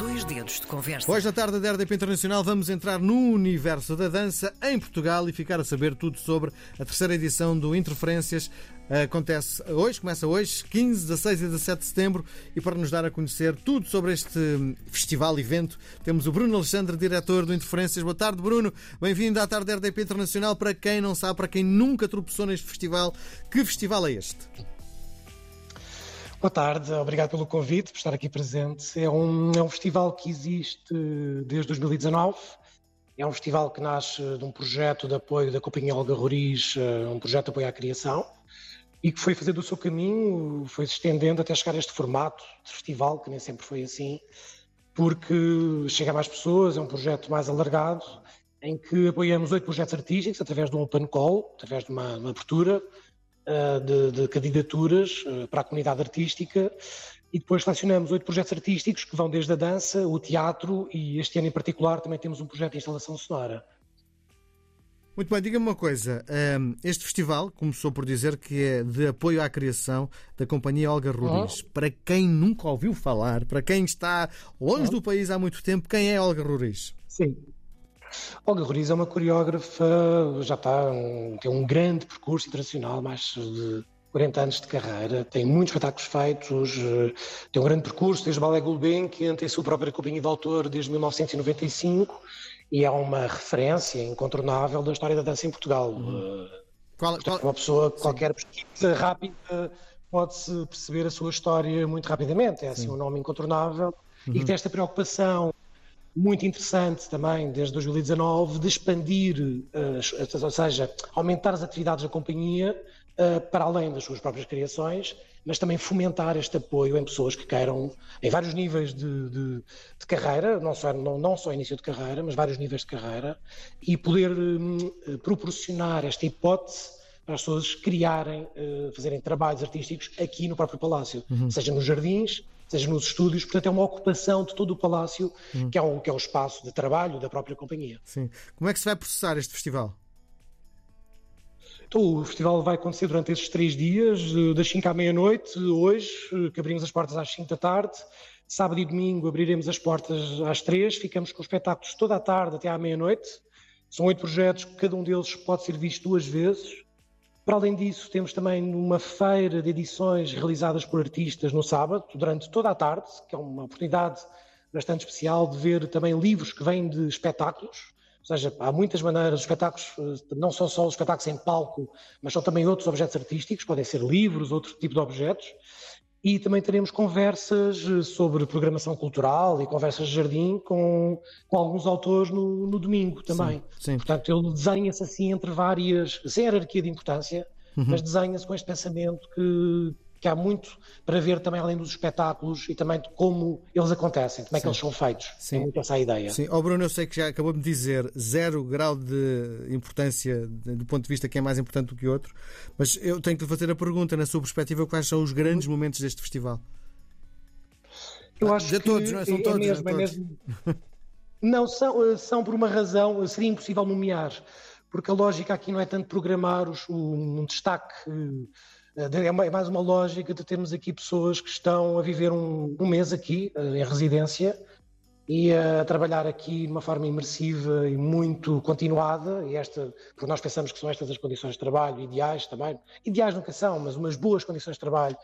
Dois dedos de conversa. Hoje, à tarde da RDP Internacional, vamos entrar no universo da dança em Portugal e ficar a saber tudo sobre a terceira edição do Interferências. Acontece hoje, começa hoje, 15, 16 e 17 de setembro. E para nos dar a conhecer tudo sobre este festival, evento, temos o Bruno Alexandre, diretor do Interferências. Boa tarde, Bruno. Bem-vindo à tarde da RDP Internacional. Para quem não sabe, para quem nunca tropeçou neste festival, que festival é este? Boa tarde, obrigado pelo convite, por estar aqui presente. É um, é um festival que existe desde 2019. É um festival que nasce de um projeto de apoio da Companhia Olga Roriz, eh, um projeto de apoio à criação, e que foi fazendo o seu caminho, foi se estendendo até chegar a este formato de festival, que nem sempre foi assim, porque chega a mais pessoas, é um projeto mais alargado, em que apoiamos oito projetos artísticos através de um open call, através de uma, uma abertura, de, de, candidaturas eh, para a comunidade artística e depois selecionamos oito projetos artísticos que vão desde a dança, o teatro e este ano em particular também temos um projeto de instalação sonora. Muito bem, diga-me uma coisa. Ehm, este festival começou por dizer que é de apoio à criação da companhia Olga Ruriz. Oh. Para quem nunca ouviu falar, para quem está longe oh. do país há muito tempo, quem é Olga Ruriz? Sim, Olga Roriz é uma coreógrafa, já está, tem um grande percurso internacional, mais de 40 anos de carreira, tem muitos espetáculos feitos, eh, tem um grande percurso, desde Ballet Gulbenkian, tem a sua própria companhia de autor desde 1995 e é uma referência incontornável da história da dança em Portugal. Uhum. Qual, Portanto, qual... Uma pessoa, qualquer pesquisa rápida, pode-se perceber a sua história muito rapidamente. É assim Sim. um nome incontornável uhum. e que tem esta preocupação muito interessante também, desde 2019, de expandir, uh, ou seja, aumentar as atividades da companhia uh, para além das suas próprias criações, mas também fomentar este apoio em pessoas que queiram, em vários níveis de, de, de carreira, não só, não, não só início de carreira, mas vários níveis de carreira, e poder um, proporcionar esta hipótese para as pessoas criarem, fazerem trabalhos artísticos aqui no próprio Palácio, uhum. seja nos jardins, seja nos estúdios, portanto é uma ocupação de todo o palácio, hum. que, é um, que é um espaço de trabalho da própria companhia. Sim. Como é que se vai processar este festival? Então, o festival vai acontecer durante estes três dias, das 5 à meia-noite, hoje, que abrimos as portas às 5 da tarde. Sábado e domingo abriremos as portas às 3, ficamos com espetáculos toda a tarde até à meia-noite. São oito projetos, cada um deles pode ser visto duas vezes. Para além disso, temos também uma feira de edições realizadas por artistas no sábado, durante toda a tarde, que é uma oportunidade bastante especial de ver também livros que vêm de espetáculos. Ou seja, há muitas maneiras, os espetáculos eh, não são só os espetáculos em palco, mas são também outros objetos artísticos, podem ser livros, outro tipo de objetos. E também teremos conversas eh, sobre programação cultural e conversas de jardim com, com alguns autores no, no domingo também. Sim, sim. Portanto, ele desenha-se assim entre várias, sem hierarquia de importância, uhum. mas desenha-se com este pensamento que, que há muito para ver também além dos espetáculos e também de como eles acontecem, como é que eles são feitos. Sim. É muito essa a ideia. Sim. Oh, Bruno, eu sei que já acabou de dizer zero grau de importância do ponto de vista que é mais importante do que outro, mas eu tenho que lhe fazer a pergunta, na sua perspectiva, quais são os grandes momentos deste festival? Eu acho de que todos, não é? São é, todos, mesmo, é mesmo. Não, são, eh, são por uma razão, seria impossível nomear, porque a lógica aqui não é tanto programar os, um destaque eh, é, é mais uma lógica de termos aqui pessoas que estão a viver um, um mês aqui, eh, em residência, e a trabalhar aqui de uma forma imersiva e muito continuada, e esta, porque nós pensamos que são estas as condições de trabalho ideais também, ideais nunca são, mas umas boas condições de trabalho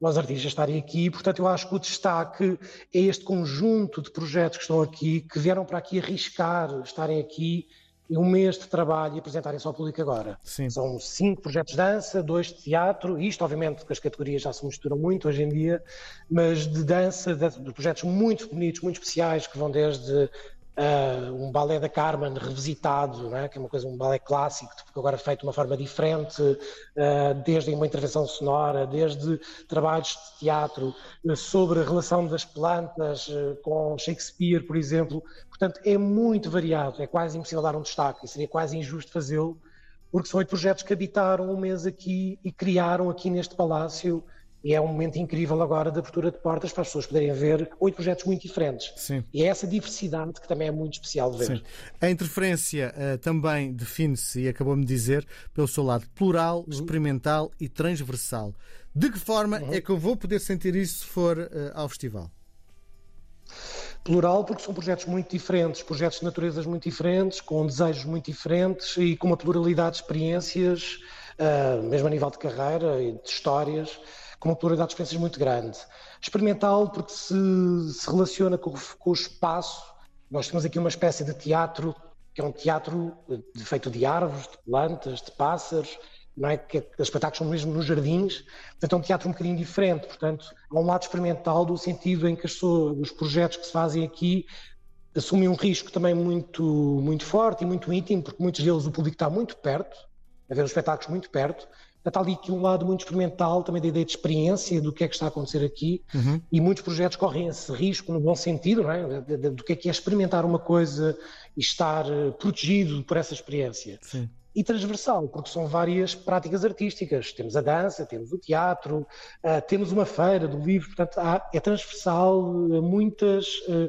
os artistas estarem aqui, portanto eu acho que o destaque é este conjunto de projetos que estão aqui, que vieram para aqui arriscar, estarem aqui um mês de trabalho e apresentarem só ao público agora. Sim. São cinco projetos de dança, dois de teatro, isto obviamente que as categorias já se misturam muito hoje em dia, mas de dança, de, de projetos muito bonitos, muito especiais, que vão desde Uh, um balé da Carmen revisitado, né, que é uma coisa, um balé clássico, porque agora feito de uma forma diferente, uh, desde uma intervenção sonora, desde trabalhos de teatro uh, sobre a relação das plantas com Shakespeare, por exemplo. Portanto, é muito variado, é quase impossível dar um destaque, e seria quase injusto fazê-lo, porque são oito projetos que habitaram um mês aqui e criaram aqui neste palácio e é um momento incrível agora de abertura de portas para as pessoas poderem ver oito projetos muito diferentes. Sim. E é essa diversidade que também é muito especial de ver. Sim. A interferência uh, também define-se, e acabou-me de dizer, pelo seu lado plural, uhum. experimental e transversal. De que forma uhum. é que eu vou poder sentir isso se for uh, ao festival? Plural porque são projetos muito diferentes, projetos de naturezas muito diferentes, com desejos muito diferentes e com uma pluralidade de experiências, uh, mesmo a nível de carreira e de histórias, com uma pluralidade de experiências muito grande. Experimental porque se, se relaciona com, com, o espaço. Nós temos aqui uma espécie de teatro, que é um teatro feito de árvores, de plantas, de pássaros, não é? que os espetáculos são mesmo nos jardins, portanto é um teatro um bocadinho diferente, portanto há um lado experimental do sentido em que as os projetos que se fazem aqui assumem um risco também muito, muito forte e muito íntimo, porque muitos deles o público está muito perto, a ver os espetáculos muito perto, portanto há ali aqui um lado muito experimental também da ideia de experiência do que é que está a acontecer aqui uhum. e muitos projetos correm esse risco no bom sentido, não é? do que é que é experimentar uma coisa e estar eh, protegido por essa experiência. Sim e transversal, porque são várias práticas artísticas. Temos a dança, temos o teatro, uh, temos uma feira do livro, portanto, há, é transversal a muitas. Uh,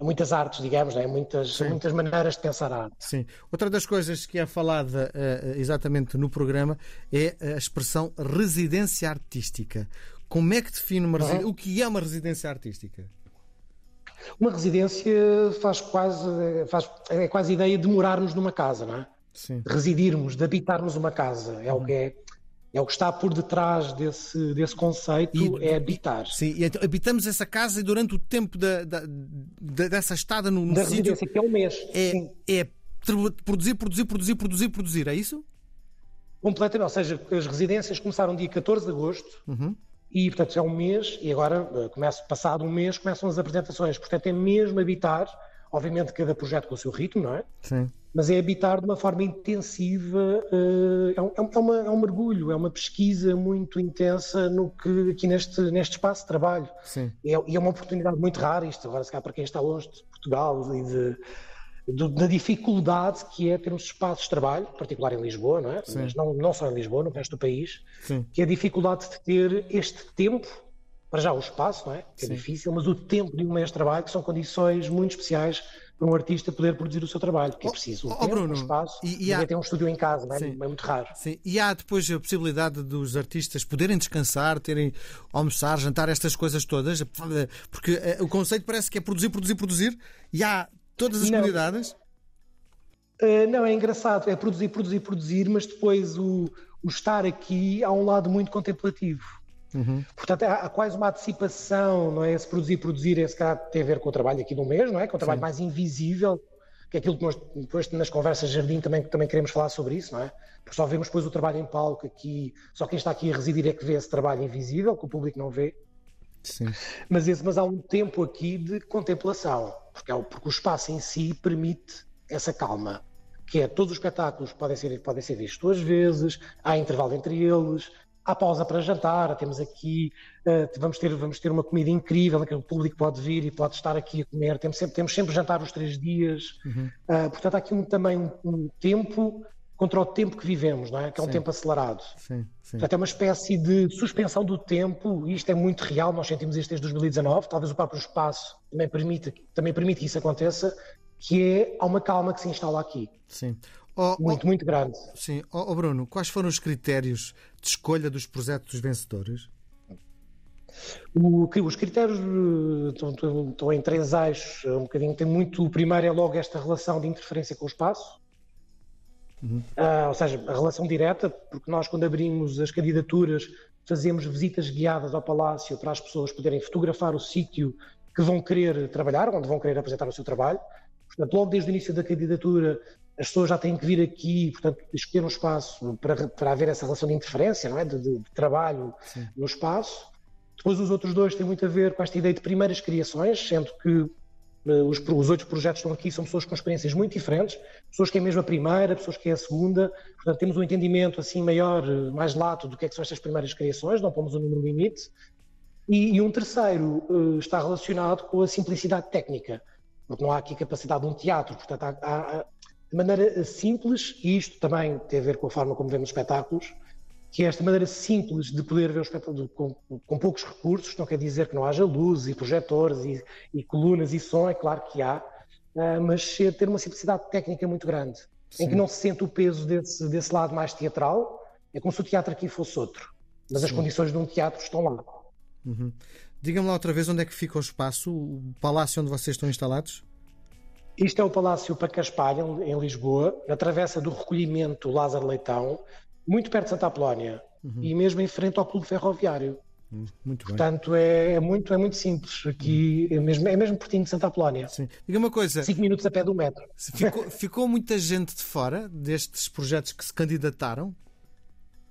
muitas artes, digamos, né? muitas, muitas maneiras de pensar a arte. Sim. Outra das coisas que é falada uh, exatamente no programa é a expressão residência artística. Como é que define uma residência? Uhum. O que é uma residência artística? Uma residência faz quase, faz, é quase a ideia de morarmos numa casa, não é? Sim. de residirmos, de habitarmos uma casa. É o que é. É o que está por detrás desse, desse conceito, e, é habitar. Sim, e então, habitamos essa casa e durante o tempo da, da, da dessa estada no, no da sítio, residência, que é um mês. É, é produzir, produzir, produzir, produzir, produzir, é isso? Completamente, ou seja, as residências começaram dia 14 de agosto uhum. e, portanto, é um mês e agora, eh, começa, passado um mês, começam as apresentações. Portanto, é mesmo habitar Obviamente, cada projeto com o seu ritmo, não é? Sim. Mas é habitar de uma forma intensiva, eh, é, é, um, é, uma, é um mergulho, é uma pesquisa muito intensa no que aqui neste, neste espaço de trabalho. Sim. E é, é uma oportunidade muito rara, isto agora se cá para quem está longe de Portugal e de, de, da dificuldade que é termos espaços de trabalho, particular em Lisboa, não é? Sim. Mas não, não só em Lisboa, no resto do país, Sim. que é a dificuldade de ter este tempo para já o espaço, não é? Que é Sim. difícil, mas o tempo de um mês de trabalho, que são condições muito especiais para um artista poder produzir o seu trabalho, que é preciso um oh, tempo, Bruno, um espaço, e, e há... ter um estúdio em casa, não é? é muito raro. Sim. E há depois a possibilidade dos artistas poderem descansar, terem almoçar, jantar, estas coisas todas, porque uh, o conceito parece que é produzir, produzir, produzir, e há todas as comunidades. Uh, não, é engraçado, é produzir, produzir, produzir, mas depois o, o estar aqui há um lado muito contemplativo. Uhum. Portanto, há, há, quase uma antecipação, não é? Esse produzir, produzir, esse cá tem a ver com o trabalho aqui no mês, não é? Com o trabalho Sim. mais invisível, que é aquilo que nós depois nas conversas de jardim também, também queremos falar sobre isso, não é? Porque só vemos depois o trabalho em palco aqui, só quem está aqui a residir é que vê esse trabalho invisível, que o público não vê. Sim. Mas, esse, mas há um tempo aqui de contemplação, porque, é, porque o espaço em si permite essa calma que é todos os espetáculos podem ser, podem ser vistos duas vezes, há intervalo entre eles, há pausa para jantar, temos aqui, uh, vamos, ter, vamos ter uma comida incrível, que o público pode vir e pode estar aqui a comer, temos sempre, temos sempre jantar os três dias, uhum. uh, portanto há aqui um, também um, um, tempo contra o tempo que vivemos, não é? que é um sim. tempo acelerado. Sim, sim. Portanto é uma espécie de suspensão do tempo, e isto é muito real, nós sentimos isto desde 2019, talvez o próprio espaço também permita, também permite que isso aconteça, que é, há uma calma que se instala aqui. Sim. Oh, muito, oh, muito grande. Sim. Oh, Bruno, quais foram os critérios de escolha dos projetos vencedores? O, os critérios eh, estão, estão, estão, em três eixos, um bocadinho. Tem muito. O primeiro é logo esta relação de interferência com o espaço, uhum. uh, ou seja, a relação direta, porque nós, quando abrimos as candidaturas, fazemos visitas guiadas ao Palácio para as pessoas poderem fotografar o sítio que vão querer trabalhar, onde vão querer apresentar o seu trabalho. Portanto, logo desde o início da candidatura, as pessoas já têm que vir aqui, portanto, escolher um espaço para, para haver essa relação de interferência, não é? de, de, de trabalho Sim. no espaço. Depois os outros dois têm muito a ver com esta ideia de primeiras criações, sendo que uh, os, os outros projetos que estão aqui são pessoas com experiências muito diferentes, pessoas que é mesmo a primeira, pessoas que é a segunda, portanto temos um entendimento assim maior, eh, mais lato do que é que são estas primeiras criações, não pomos um número limite. E, e um terceiro uh, está relacionado com a simplicidade técnica, porque não há aqui capacidade de um teatro, portanto há, há, de maneira simples, e isto também tem a ver com a forma como vemos espetáculos, que é esta maneira simples de poder ver o espetáculo com, com poucos recursos, não quer dizer que não haja luz e projetores e, e colunas e som, é claro que há, uh, mas ter uma simplicidade técnica muito grande, Sim. em que não se sente o peso desse, desse lado mais teatral, é como se o teatro aqui fosse outro, mas Sim. as condições de um teatro estão lá. Uhum. Diga-me lá outra vez onde é que fica o espaço, o palácio onde vocês estão instalados? Isto é o Palácio Pacaspalha, em Lisboa, na travessa do recolhimento Lázaro Leitão, muito perto de Santa Apolónia uhum. e mesmo em frente ao Clube Ferroviário. Hum, muito bem. Portanto, é, é, muito, é muito simples. Aqui é mesmo, é mesmo pertinho de Santa Apolónia. Sim. Diga uma coisa. Cinco minutos a pé do metro. Ficou, ficou muita gente de fora destes projetos que se candidataram?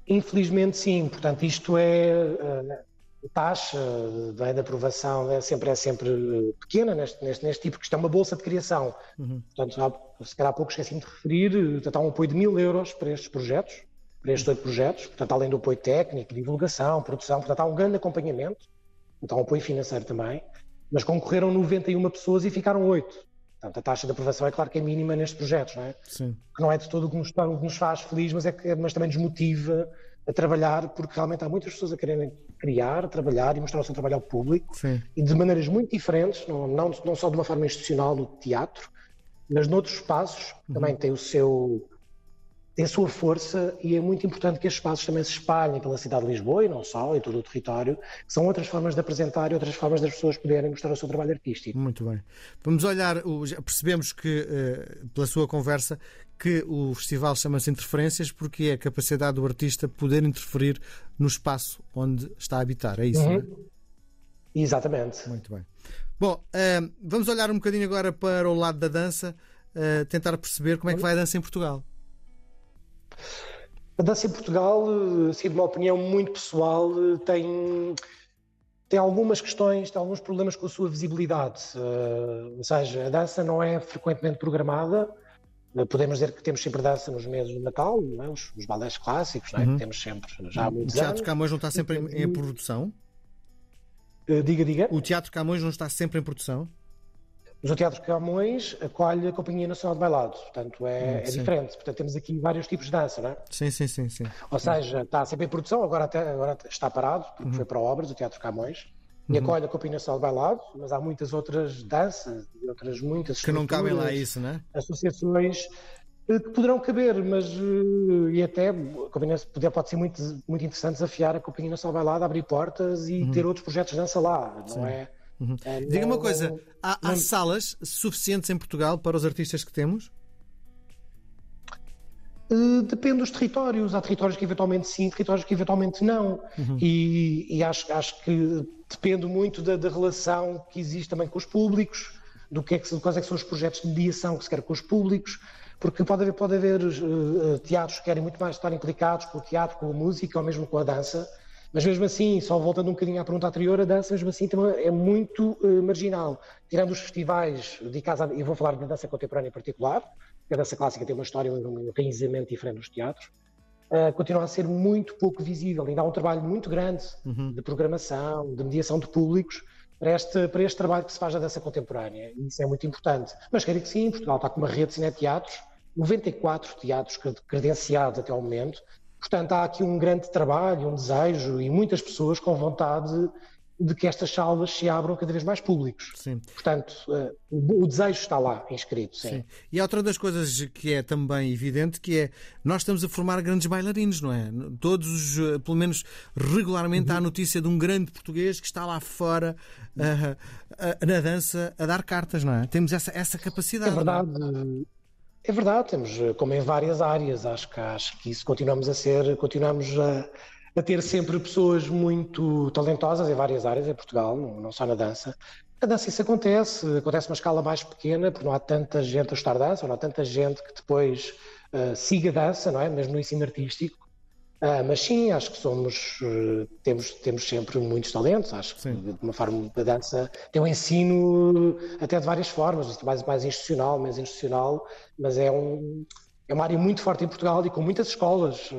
Infelizmente, sim. Portanto, isto é. Eh, a taxa de, de aprovação é sempre, é sempre pequena neste, neste, neste tipo, porque isto é uma bolsa de criação. Uhum. Portanto, há, se calhar há pouco esqueci de referir, portanto, há um apoio de mil euros para estes projetos para estes oito projetos, portanto, além do apoio técnico, divulgação, produção, portanto, há um grande acompanhamento, então um apoio financeiro também, mas concorreram 91 pessoas e ficaram oito. Portanto, a taxa de aprovação é claro que é mínima nestes projetos, não é? Sim. Que não é de todo o que nos, o que nos faz feliz, mas, é que, mas também nos motiva a trabalhar, porque realmente há muitas pessoas a quererem criar, trabalhar e mostrar o seu trabalho ao público, Sim. e de maneiras muito diferentes, não, não, não só de uma forma institucional no teatro, mas noutros espaços uhum. também tem o seu tem a sua força e é muito importante que estes espaços também se espalhem pela cidade de Lisboa e não só, e todo o território, que são outras formas de apresentar e outras formas das pessoas poderem mostrar o seu trabalho artístico. Muito bem. Vamos olhar, percebemos que, eh, pela sua conversa, que o festival chama-se Interferências porque é a capacidade do artista poder interferir no espaço onde está a habitar, é isso, uhum. não é? Exatamente. Muito bem. Bom, eh, vamos olhar um bocadinho agora para o lado da dança, eh, tentar perceber como é que vai a dança em Portugal. A dança em Portugal, assim, de uma opinião muito pessoal, tem, tem algumas questões, tem alguns problemas com a sua visibilidade. Uh, ou seja, a dança não é frequentemente programada. Uh, podemos dizer que temos sempre dança nos meses de Natal, é? os, os balés clássicos, é? uhum. que temos sempre já há muitos anos. O Teatro anos. Camões não está sempre em, em produção? Uh, diga, diga. O Teatro Camões não está sempre em produção? Mas o Teatro Camões acolhe a Companhia Nacional de Bailado, portanto é, hum, é diferente. Portanto, temos aqui vários tipos de dança, não é? Sim, sim, sim. sim. Ou seja, está sempre em produção, agora, até, agora está parado, porque uhum. foi para obras, o Teatro Camões, e uhum. acolhe a Companhia Nacional de Bailado, mas há muitas outras danças e outras muitas. Que não cabem lá isso, não é? Associações eh, que poderão caber, mas eh, e até pode, pode ser muito, muito interessante desafiar a Companhia Nacional Bailado, abrir portas e uhum. ter outros projetos de dança lá, não Sim. é? Uhum. É, Diga uma coisa: há, há, salas suficientes em Portugal para os artistas que temos? Uh, depende dos territórios. Há territórios que eventualmente sim, territórios que eventualmente não. Uhum. E, e acho, acho, que depende muito da, da, relação que existe também com os públicos, do que é que, quais é que são os projetos de mediação que se quer com os públicos, porque pode haver, pode haver uh, teatros que querem muito mais estar implicados com o teatro, com a música ou mesmo com a dança mas mesmo assim, só voltando um bocadinho à pergunta anterior, a dança mesmo assim também é muito uh, marginal. Tirando os festivais dedicados, a, e vou falar da dança contemporânea em particular, a dança clássica tem uma história, um enraizamento diferente nos teatros, uh, continua a ser muito pouco visível. Ainda há um trabalho muito grande uhum. de programação, de mediação de públicos, para este, para este trabalho que se faz da dança contemporânea. E isso é muito importante. Mas quero que sim, Portugal está com uma rede de cineteatros, 94 teatros credenciados até ao momento, Portanto, há aqui um grande trabalho, um desejo e muitas pessoas com vontade de que estas salas se abram cada vez mais públicos. Sim. Portanto, uh, o desejo está lá inscrito. Sim. sim. E há outra das coisas que é também evidente que é nós estamos a formar grandes bailarinos, não é? Todos, uh, pelo menos regularmente, uhum. há notícia de um grande português que está lá fora uh, na dança a dar cartas, não é? Temos essa, essa capacidade. É verdade. É verdade, temos, eh, como em várias áreas, acho que, acho que isso continuamos a ser, continuamos a, a ter sempre pessoas muito talentosas em várias áreas em Portugal, não, só na dança. A dança isso acontece, acontece uma escala mais pequena, porque não há tanta gente a estudar dança, não há tanta gente que depois uh, siga dança, não é? Mesmo no ensino artístico. Uh, mas sim, acho que somos, uh, temos, temos sempre muitos talentos, acho que sim. de uma forma da dança tem um ensino até de várias formas, mais, mais institucional, menos institucional, mas é, um, é uma área muito forte em Portugal e com muitas escolas,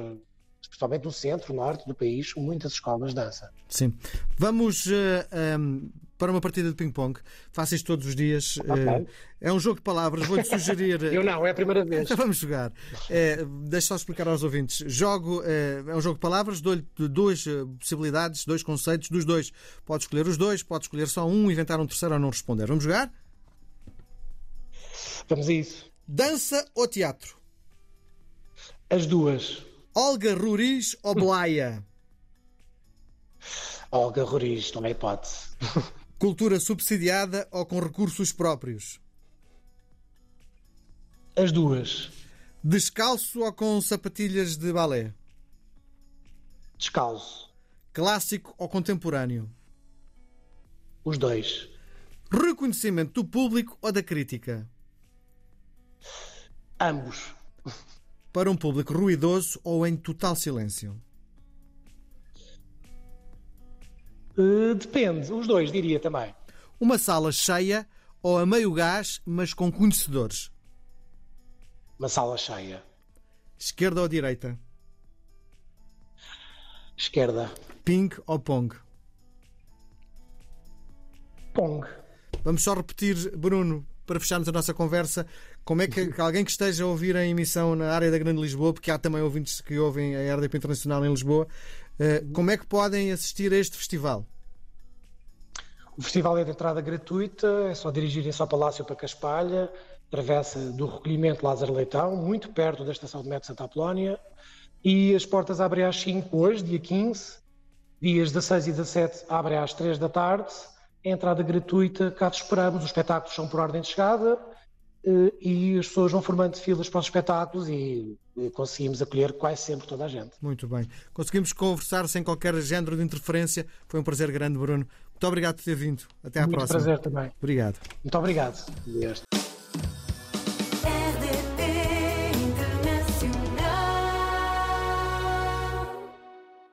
uh, especialmente no centro, norte do país, muitas escolas de dança. Sim. Vamos uh, um, para uma partida de ping-pong. Faço isto todos os dias. Okay. Uh, é um jogo de palavras. Vou-te sugerir. Eu não, é a primeira vez. Então vamos jogar. É, deixa só explicar aos ouvintes. Jogo, é, é um jogo de palavras, dou-lhe duas possibilidades, dois conceitos, dos dois. Pode escolher os dois, pode escolher só um, inventar um terceiro ou não responder. Vamos jogar? Vamos a isso. Dança ou teatro? As duas. Olga Ruriz ou Blaia? Olga Roriz, não é hipótese. Cultura subsidiada ou com recursos próprios? As duas. Descalço ou com sapatilhas de balé? Descalço. Clássico ou contemporâneo? Os dois. Reconhecimento do público ou da crítica? Ambos. Para um público ruidoso ou em total silêncio? Uh, depende, os dois, diria também. Uma sala cheia ou a meio gás, mas com conhecedores? Uma sala cheia. Esquerda ou direita? Esquerda. Ping ou pong? Pong. Vamos só repetir, Bruno, para fecharmos a nossa conversa, como é que alguém que esteja a ouvir a emissão na área da Grande Lisboa, porque há também ouvintes que ouvem a RDP Internacional em Lisboa, eh, como é que podem assistir a este festival? O festival é de entrada gratuita, é só dirigirem-se ao Palácio para Caspalha, travessa do recolhimento Lázaro Leitão, muito perto da estação de metro Santa Apolónia, e as portas abrem às 5 hoje, dia 15, dias 16 e 17 abrem às 3 da tarde, entrada gratuita, cá te esperamos, os espetáculos são por ordem de chegada, eh, e as pessoas vão formando filas para os espetáculos e conseguimos acolher quase sempre toda a gente. Muito bem. Conseguimos conversar sem qualquer género de interferência. Foi um prazer grande, Bruno. Muito obrigado por ter vindo. Até à Muito próxima. prazer também. Obrigado. Muito obrigado.